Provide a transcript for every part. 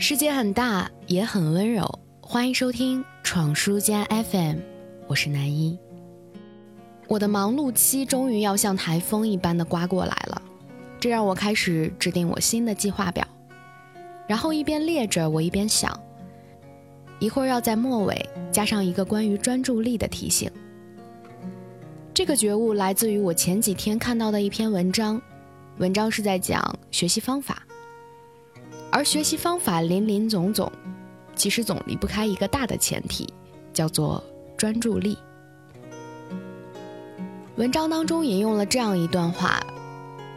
世界很大，也很温柔。欢迎收听《闯书家 FM》，我是南一。我的忙碌期终于要像台风一般的刮过来了，这让我开始制定我新的计划表。然后一边列着，我一边想，一会儿要在末尾加上一个关于专注力的提醒。这个觉悟来自于我前几天看到的一篇文章，文章是在讲学习方法。而学习方法林林总总，其实总离不开一个大的前提，叫做专注力。文章当中引用了这样一段话，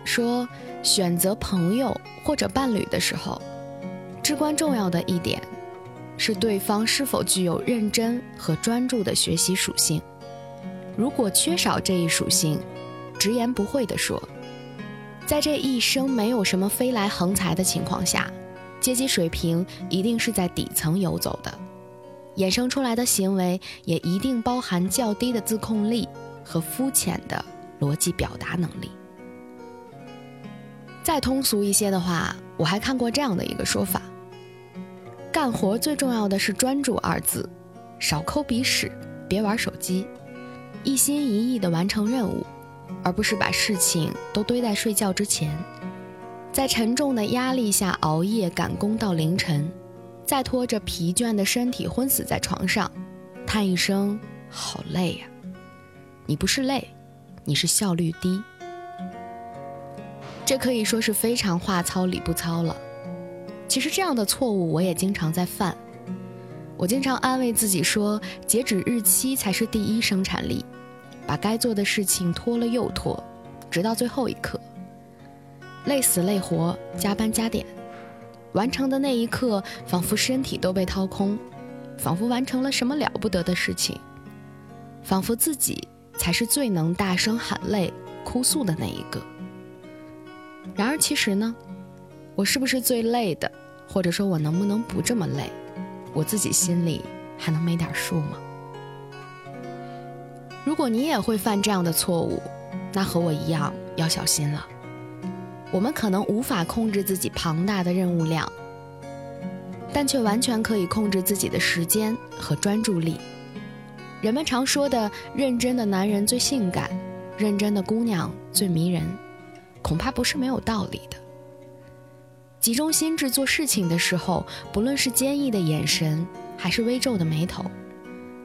说选择朋友或者伴侣的时候，至关重要的一点是对方是否具有认真和专注的学习属性。如果缺少这一属性，直言不讳地说，在这一生没有什么飞来横财的情况下。阶级水平一定是在底层游走的，衍生出来的行为也一定包含较低的自控力和肤浅的逻辑表达能力。再通俗一些的话，我还看过这样的一个说法：干活最重要的是专注二字，少抠鼻屎，别玩手机，一心一意地完成任务，而不是把事情都堆在睡觉之前。在沉重的压力下熬夜赶工到凌晨，再拖着疲倦的身体昏死在床上，叹一声“好累呀”。你不是累，你是效率低。这可以说是非常话糙理不糙了。其实这样的错误我也经常在犯。我经常安慰自己说，截止日期才是第一生产力，把该做的事情拖了又拖，直到最后一刻。累死累活，加班加点，完成的那一刻，仿佛身体都被掏空，仿佛完成了什么了不得的事情，仿佛自己才是最能大声喊累、哭诉的那一个。然而，其实呢，我是不是最累的，或者说我能不能不这么累，我自己心里还能没点数吗？如果你也会犯这样的错误，那和我一样要小心了。我们可能无法控制自己庞大的任务量，但却完全可以控制自己的时间和专注力。人们常说的“认真的男人最性感，认真的姑娘最迷人”，恐怕不是没有道理的。集中心智做事情的时候，不论是坚毅的眼神，还是微皱的眉头，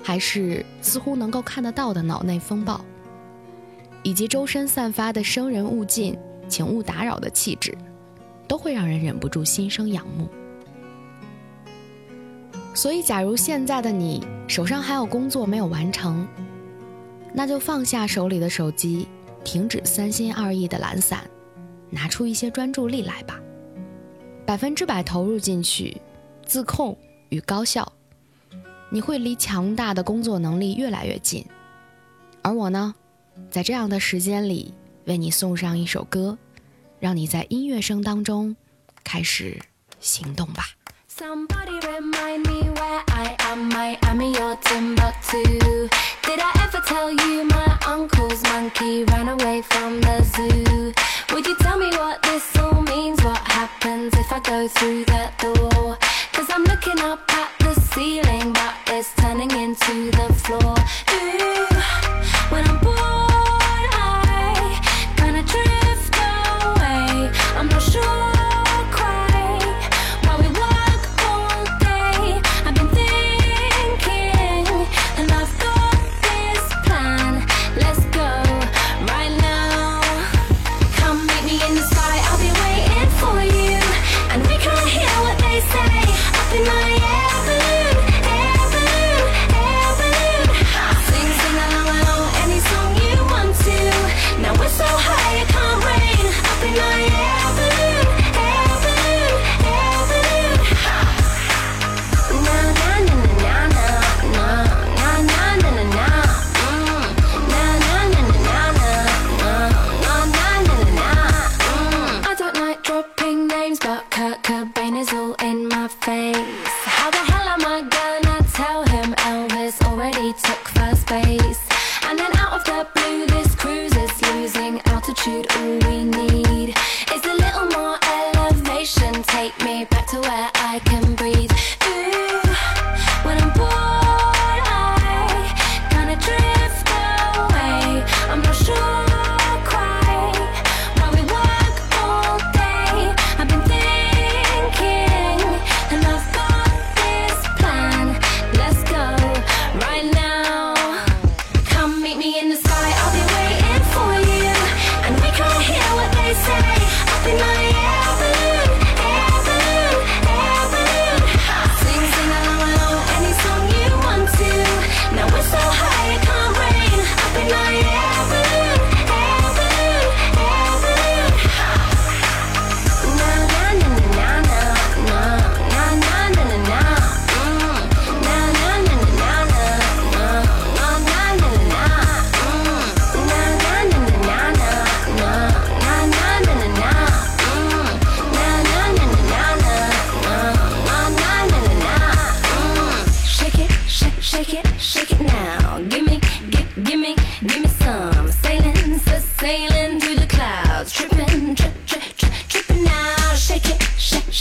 还是似乎能够看得到的脑内风暴，以及周身散发的生人勿近。请勿打扰的气质，都会让人忍不住心生仰慕。所以，假如现在的你手上还有工作没有完成，那就放下手里的手机，停止三心二意的懒散，拿出一些专注力来吧，百分之百投入进去，自控与高效，你会离强大的工作能力越来越近。而我呢，在这样的时间里。为你送上一首歌，让你在音乐声当中开始行动吧。Somebody remind me where I am, Miami or Timbuktu. Did I ever tell you my uncle's monkey ran away from the zoo? Would you tell me what this all means? What happens if I go through that door? protect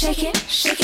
shake it, shake it